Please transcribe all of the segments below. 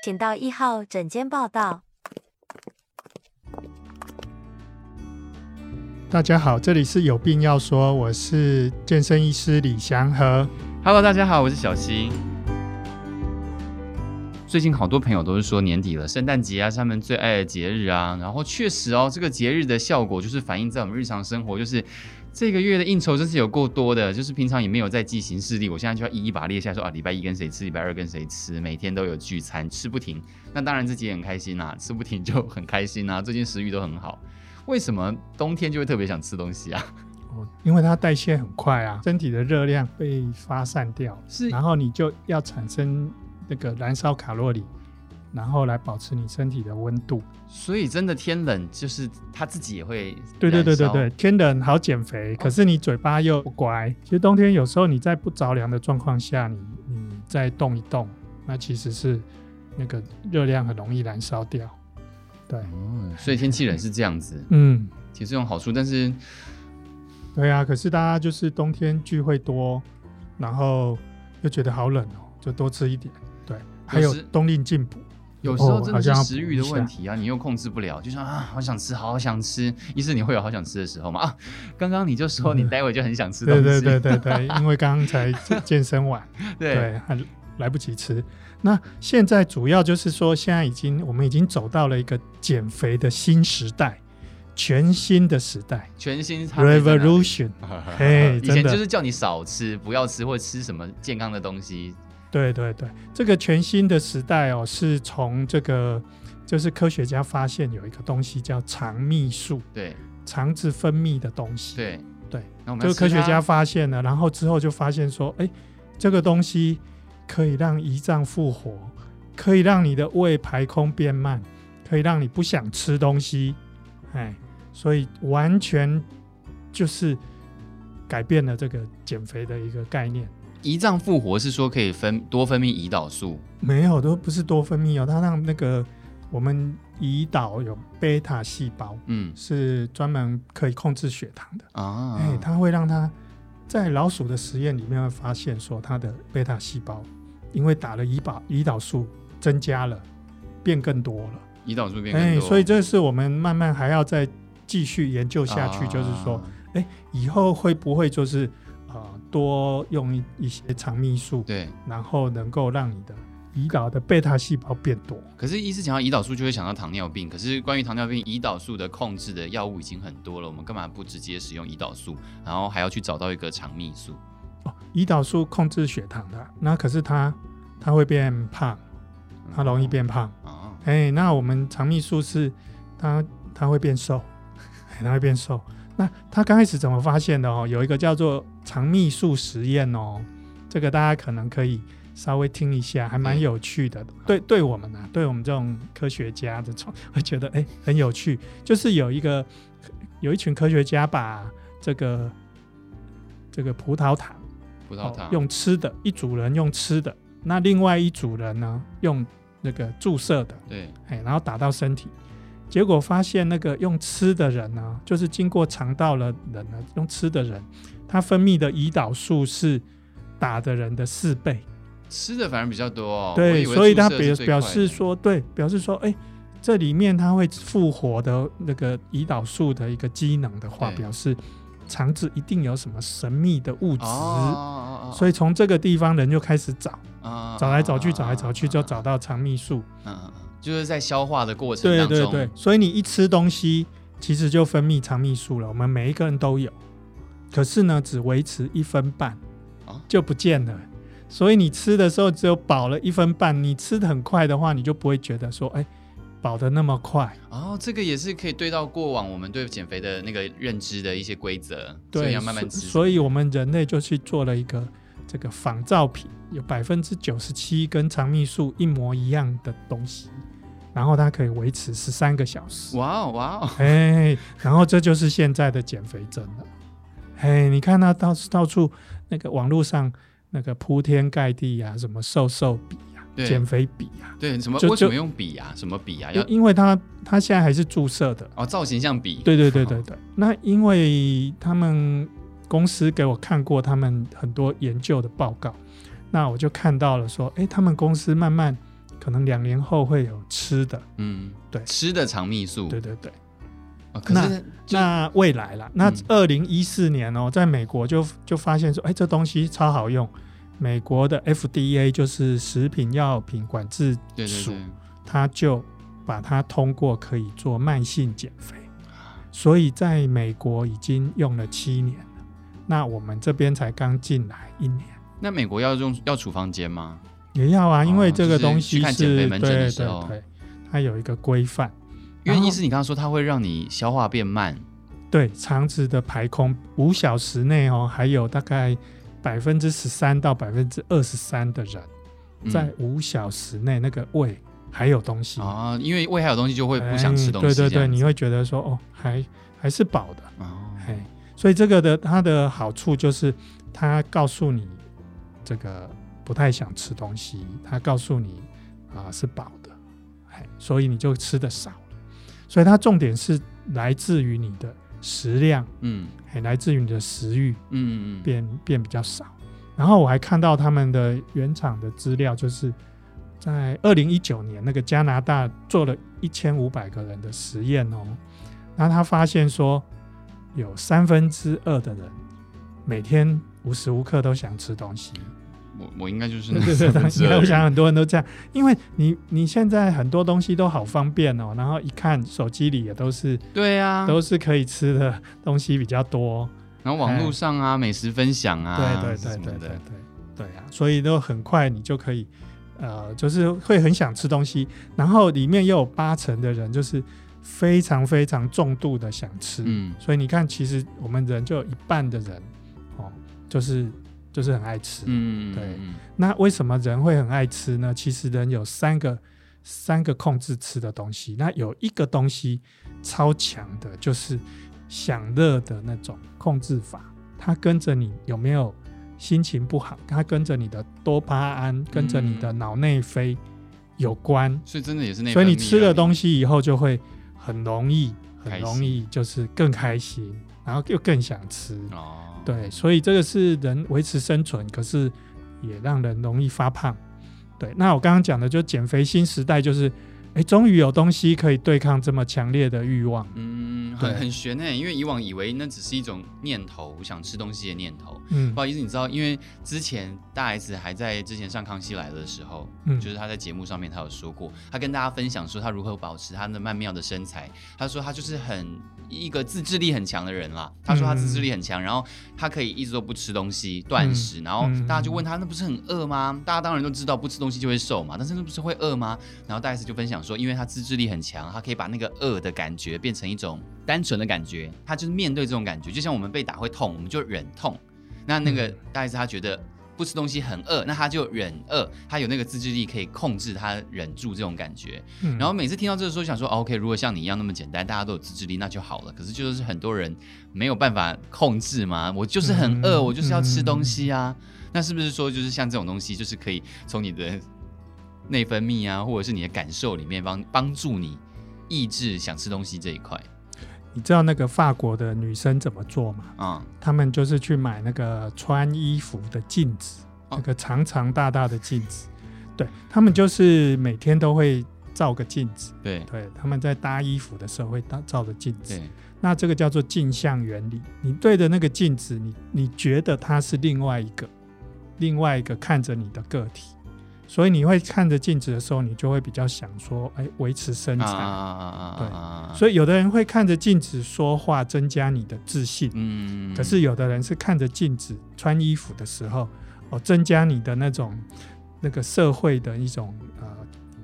请到一号诊间报到。大家好，这里是有病要说，我是健身医师李祥和。Hello，大家好，我是小新。最近好多朋友都是说年底了，圣诞节啊是他们最爱的节日啊。然后确实哦，这个节日的效果就是反映在我们日常生活，就是。这个月的应酬真是有够多的，就是平常也没有在记行事历，我现在就要一一把它列下说，说啊，礼拜一跟谁吃，礼拜二跟谁吃，每天都有聚餐，吃不停。那当然自己也很开心啊，吃不停就很开心啊，最近食欲都很好。为什么冬天就会特别想吃东西啊？哦，因为它代谢很快啊，身体的热量被发散掉，是，然后你就要产生那个燃烧卡路里。然后来保持你身体的温度，所以真的天冷就是他自己也会。对对对对对，天冷好减肥，可是你嘴巴又不乖。其实冬天有时候你在不着凉的状况下，你你再动一动，那其实是那个热量很容易燃烧掉。对，嗯，所以天气冷是这样子。嗯，其实有好处，但是，对啊，可是大家就是冬天聚会多，然后又觉得好冷哦，就多吃一点。对，还有冬令进补。有时候真的是食欲的问题啊，你又控制不了，就像啊，好想吃，好想吃。医师，你会有好想吃的时候吗？啊，刚刚你就说你待会就很想吃东西。对对对对 对，因为刚刚才健 身完，对，对，还来不及吃。那现在主要就是说，现在已经我们已经走到了一个减肥的新时代，全新的时代，全新 revolution。哎，以前就是叫你少吃，不要吃，或者吃什么健康的东西。对对对，这个全新的时代哦，是从这个就是科学家发现有一个东西叫肠泌素，对，肠子分泌的东西，对。对，就科学家发现了，然后之后就发现说，哎，这个东西可以让胰脏复活，可以让你的胃排空变慢，可以让你不想吃东西，哎，所以完全就是改变了这个减肥的一个概念。胰脏复活是说可以分多分泌胰岛素？没有，都不是多分泌哦。它让那个我们胰岛有贝塔细胞，嗯，是专门可以控制血糖的啊。哎，它会让它在老鼠的实验里面会发现说，它的贝塔细胞因为打了胰岛胰岛素增加了，变更多了。胰岛素变更多，所以这是我们慢慢还要再继续研究下去，啊、就是说，哎，以后会不会就是。多用一一些肠泌素，对，然后能够让你的胰岛的贝塔细胞变多。可是，医师讲到胰岛素，就会想到糖尿病。可是，关于糖尿病胰岛素的控制的药物已经很多了，我们干嘛不直接使用胰岛素，然后还要去找到一个肠泌素？哦，胰岛素控制血糖的，那可是它它会变胖，它容易变胖。哦，哎，那我们肠泌素是它它会变瘦，它会变瘦。那他刚开始怎么发现的哦？有一个叫做肠泌素实验哦，这个大家可能可以稍微听一下，还蛮有趣的。对，对我们啊，对我们这种科学家这种，会觉得哎很有趣。就是有一个有一群科学家把这个这个葡萄糖，葡萄糖用吃的，一组人用吃的，那另外一组人呢用那个注射的，对，哎，然后打到身体。结果发现，那个用吃的人呢，就是经过肠道的人呢，用吃的人，他分泌的胰岛素是打的人的四倍，吃的反而比较多哦。对，所以他表表示说，对，表示说，哎，这里面它会复活的那个胰岛素的一个机能的话，表示肠子一定有什么神秘的物质。所以从这个地方人就开始找，找来找去，找来找去，就找到肠泌素。就是在消化的过程当中，对对对，所以你一吃东西，其实就分泌肠泌素了。我们每一个人都有，可是呢，只维持一分半，就不见了。所以你吃的时候只有饱了一分半。你吃的很快的话，你就不会觉得说，哎，饱的那么快。哦，这个也是可以对到过往我们对减肥的那个认知的一些规则，对，要慢慢吃。所以我们人类就去做了一个这个仿造品，有百分之九十七跟肠泌素一模一样的东西。然后它可以维持十三个小时。哇哦哇哦！哎，然后这就是现在的减肥针了。哎，你看它到到处那个网络上那个铺天盖地呀、啊，什么瘦瘦笔呀、啊、减肥笔呀、啊，对，什么为什么用笔呀、啊？什么笔呀、啊？因为它它现在还是注射的哦，造型像笔。对对对 对对。那因为他们公司给我看过他们很多研究的报告，那我就看到了说，哎，他们公司慢慢。可能两年后会有吃的，嗯，对，吃的肠泌素，对对对。哦、可是那那未来了，那二零一四年哦、喔，在美国就就发现说，哎、欸，这东西超好用。美国的 FDA 就是食品药品管制署，他就把它通过可以做慢性减肥，所以在美国已经用了七年了。那我们这边才刚进来一年。那美国要用要处方间吗？也要啊，因为这个东西是、对对对，它有一个规范。因为医师，你刚刚说它会让你消化变慢，对，肠子的排空五小时内哦，还有大概百分之十三到百分之二十三的人，在五小时内那个胃还有东西。啊、因为胃还有东西就会不想吃东西，对对对，你会觉得说哦，还还是饱的。哦，嘿，所以这个的它的好处就是它告诉你这个不太想吃东西，它告诉你啊是饱的，嘿，所以你就吃的少了。所以它重点是来自于你的食量，嗯，还来自于你的食欲，嗯嗯嗯，变变比较少。然后我还看到他们的原厂的资料，就是在二零一九年那个加拿大做了一千五百个人的实验哦，然后他发现说有三分之二的人每天无时无刻都想吃东西。我我应该就是因为我想很多人都这样，因为你你现在很多东西都好方便哦，然后一看手机里也都是对啊，都是可以吃的东西比较多，然后网络上啊美食分享啊，对对对对对对对啊，所以都很快你就可以呃，就是会很想吃东西，然后里面又有八成的人就是非常非常重度的想吃，嗯，所以你看，其实我们人就有一半的人哦，就是。就是很爱吃，嗯，对。那为什么人会很爱吃呢？其实人有三个三个控制吃的东西。那有一个东西超强的，就是享乐的那种控制法。它跟着你有没有心情不好，它跟着你的多巴胺，跟着你的脑内啡有关。所以真的也是那。所以你吃了东西以后，就会很容易，很容易就是更开心，然后又更想吃。哦。对，所以这个是人维持生存，可是也让人容易发胖。对，那我刚刚讲的就减肥新时代，就是。哎，终于有东西可以对抗这么强烈的欲望。嗯，很很悬呢，因为以往以为那只是一种念头，想吃东西的念头。嗯，不好意思，你知道，因为之前大 S 还在之前上康熙来了的时候，嗯，就是他在节目上面他有说过，他跟大家分享说他如何保持他的曼妙的身材。他说他就是很一个自制力很强的人啦。他说他自制力很强，然后他可以一直都不吃东西断食，然后大家就问他，那不是很饿吗？大家当然都知道不吃东西就会瘦嘛，但是那不是会饿吗？然后戴斯就分享。说，因为他自制力很强，他可以把那个饿的感觉变成一种单纯的感觉。他就是面对这种感觉，就像我们被打会痛，我们就忍痛。那那个戴斯他觉得不吃东西很饿，那他就忍饿，他有那个自制力可以控制他忍住这种感觉。然后每次听到这个时候，想说，OK，如果像你一样那么简单，大家都有自制力，那就好了。可是就是很多人没有办法控制嘛，我就是很饿，我就是要吃东西啊。那是不是说，就是像这种东西，就是可以从你的内分泌啊，或者是你的感受里面帮帮助你抑制想吃东西这一块。你知道那个法国的女生怎么做吗？啊、嗯，她们就是去买那个穿衣服的镜子，哦、那个长长大大的镜子。对，他们就是每天都会照个镜子。对，对，他们在搭衣服的时候会搭照着镜子。那这个叫做镜像原理。你对着那个镜子，你你觉得它是另外一个，另外一个看着你的个体。所以你会看着镜子的时候，你就会比较想说，哎，维持身材。啊、对，所以有的人会看着镜子说话，增加你的自信。嗯。可是有的人是看着镜子穿衣服的时候，哦，增加你的那种那个社会的一种呃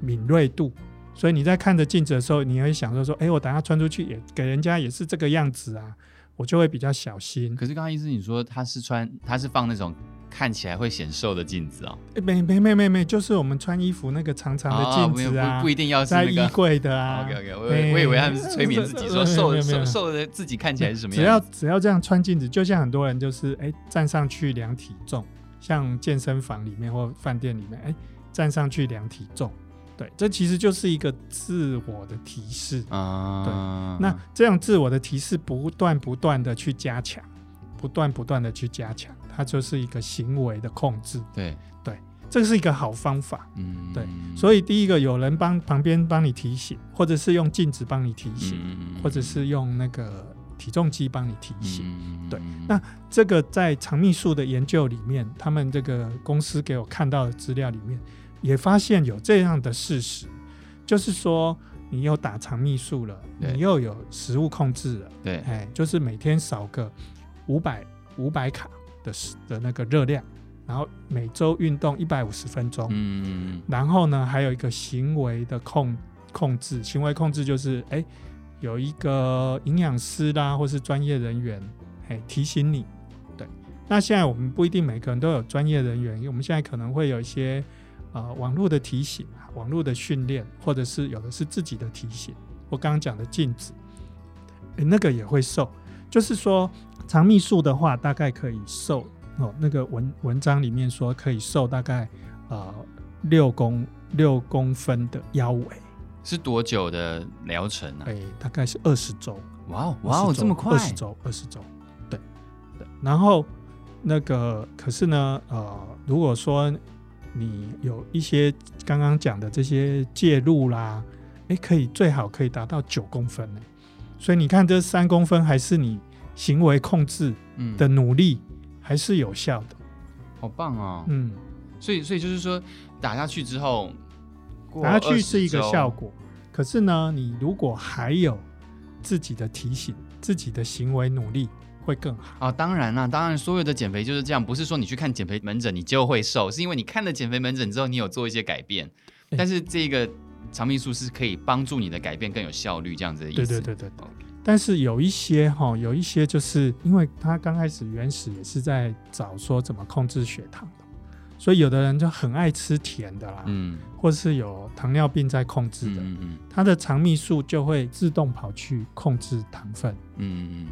敏锐度。所以你在看着镜子的时候，你会想说说，哎，我等下穿出去也给人家也是这个样子啊，我就会比较小心。可是刚刚意思你说他是穿，他是放那种。看起来会显瘦的镜子哦，没没没没没，就是我们穿衣服那个长长的镜子啊，哦、不不一定要是那个在衣柜的啊。OK OK，我我以为他们是催眠自己说瘦瘦瘦的自己看起来是什么样。只要只要这样穿镜子，就像很多人就是哎站上去量体重，像健身房里面或饭店里面哎站上去量体重，对，这其实就是一个自我的提示啊。对，那这样自我的提示不断不断的去加强，不断不断的去加强。它就是一个行为的控制，对。对，这是一个好方法。嗯，对，所以第一个有人帮旁边帮你提醒，或者是用镜子帮你提醒，嗯、或者是用那个体重机帮你提醒。嗯、对，那这个在肠泌素的研究里面，他们这个公司给我看到的资料里面，也发现有这样的事实，就是说你又打肠泌素了，你又有食物控制了，对，哎，就是每天少个五百五百卡的的那个热量。然后每周运动一百五十分钟，嗯，然后呢，还有一个行为的控控制，行为控制就是，哎，有一个营养师啦，或是专业人员，哎，提醒你，对。那现在我们不一定每个人都有专业人员，因为我们现在可能会有一些呃网络的提醒，网络的训练，或者是有的是自己的提醒。我刚刚讲的镜子，哎，那个也会瘦，就是说肠泌素的话，大概可以瘦。哦，那个文文章里面说可以瘦大概呃六公六公分的腰围，是多久的疗程呢？哎，大概是二十周。哇哦哇哦，这么快？二十周，二十周。对对。然后那个可是呢，呃，如果说你有一些刚刚讲的这些介入啦，哎，可以最好可以达到九公分呢。所以你看，这三公分还是你行为控制的努力。嗯还是有效的，好棒哦！嗯，所以所以就是说，打下去之后，打下去是一个效果。可是呢，你如果还有自己的提醒，自己的行为努力会更好啊、哦！当然啦，当然所有的减肥就是这样，不是说你去看减肥门诊你就会瘦，是因为你看了减肥门诊之后，你有做一些改变。但是这个肠泌素是可以帮助你的改变更有效率，这样子的意思。对对对对对。但是有一些哈，有一些就是因为他刚开始原始也是在找说怎么控制血糖的，所以有的人就很爱吃甜的啦，嗯，或是有糖尿病在控制的，嗯嗯，他的肠泌素就会自动跑去控制糖分，嗯嗯，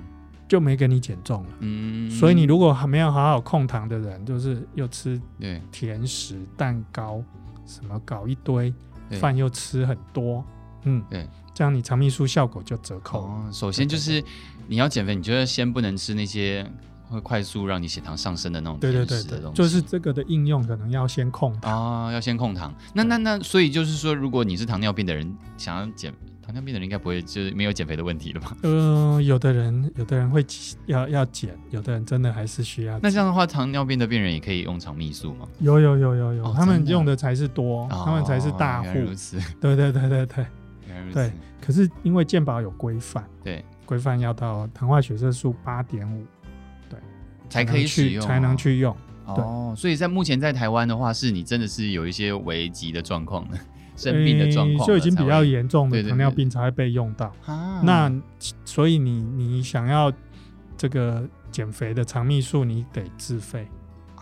就没给你减重了，嗯，所以你如果还没有好好控糖的人，就是又吃对。甜食、蛋糕，什么搞一堆，饭又吃很多，嗯，对。这样你肠泌素效果就折扣。哦，首先就是你要减肥，你就要先不能吃那些会快速让你血糖上升的那种甜食的东西。对对对对，就是这个的应用可能要先控糖。哦，要先控糖。那那那，所以就是说，如果你是糖尿病的人，想要减糖尿病的人，应该不会就是没有减肥的问题了吧？嗯、呃，有的人有的人会要要减，有的人真的还是需要。那这样的话，糖尿病的病人也可以用肠泌素吗？有有有有有，哦、他们用的才是多，哦、他们才是大户。如此。对对对对对。对，可是因为健保有规范，对，规范要到糖化血色素八点五，对，才可以使用，才能去用。哦，所以在目前在台湾的话，是你真的是有一些危急的状况，生病的状况，就已经比较严重的糖尿病才会被用到。那所以你你想要这个减肥的肠泌素，你得自费。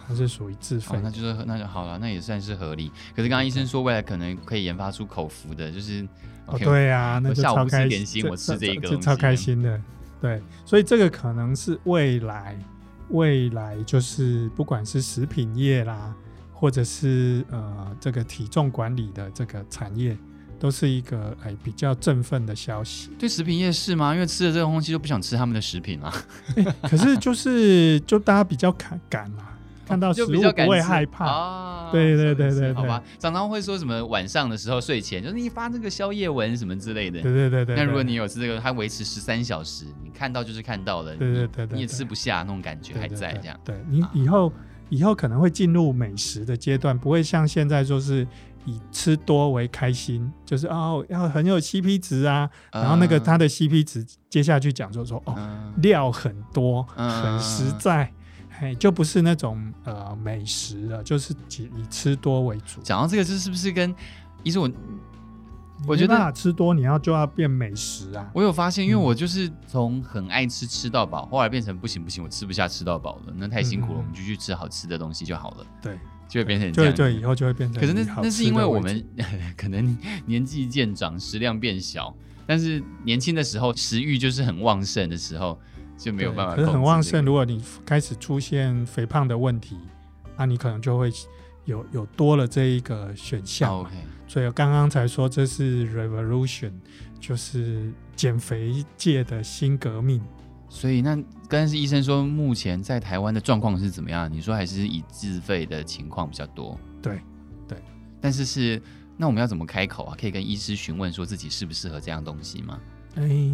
它是属于自费、哦，那就是那就好了，那也算是合理。可是刚刚医生说未来可能可以研发出口服的，就是、okay, 哦，对、啊，那就超开心，心我吃这一个超开心的。对，所以这个可能是未来未来就是不管是食品业啦，或者是呃这个体重管理的这个产业，都是一个哎比较振奋的消息。对食品业是吗？因为吃了这个东西就不想吃他们的食品了。可是就是就大家比较敢敢嘛。看到食物不会害怕啊！对对对对，好吧。常常会说什么晚上的时候睡前，就是你发那个宵夜文什么之类的。对对对对。那如果你有吃这个，它维持十三小时，你看到就是看到了，对对对，你也吃不下那种感觉还在这样。对你以后以后可能会进入美食的阶段，不会像现在说是以吃多为开心，就是哦要很有 CP 值啊，然后那个它的 CP 值接下去讲就是说哦料很多，很实在。哎，就不是那种呃美食了，就是以以吃多为主。讲到这个，这是不是跟其实我我觉得吃多你要就要变美食啊？我有发现，因为我就是从很爱吃吃到饱，后来变成不行不行，我吃不下吃到饱了，那太辛苦了，我们就去吃好吃的东西就好了。对，就会变成这样。对，以后就会变成。可是那那是因为我们 可能年纪渐长，食量变小，但是年轻的时候食欲就是很旺盛的时候。就没有办法、可是很旺盛。如果你开始出现肥胖的问题，那你可能就会有有多了这一个选项。Oh, okay. 所以我刚刚才说这是 revolution，就是减肥界的新革命。所以那刚才是医生说，目前在台湾的状况是怎么样？你说还是以自费的情况比较多？对对，但是是那我们要怎么开口啊？可以跟医师询问说自己适不适合这样东西吗？哎，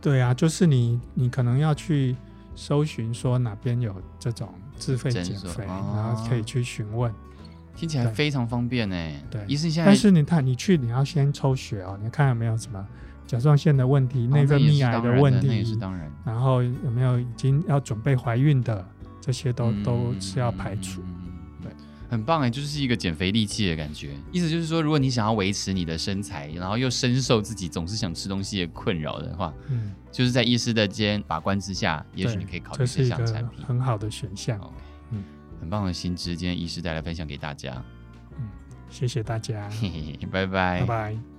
对啊，就是你你可能要去搜寻说哪边有这种自费减肥，哦、然后可以去询问。听起来非常方便呢。对，医生现在，但是你看你去你要先抽血哦，你看有没有什么甲状腺的问题、内分泌癌的问题，那也是当然。然后有没有已经要准备怀孕的，这些都、嗯、都是要排除。对，很棒哎，就是一个减肥利器的感觉。意思就是说，如果你想要维持你的身材，然后又深受自己总是想吃东西的困扰的话，嗯，就是在医师的间把关之下，也许你可以考虑这项产品，很好的选项。嗯，很棒的新知，今天医师带来分享给大家。嗯，谢谢大家，嘿 嘿拜拜，拜拜。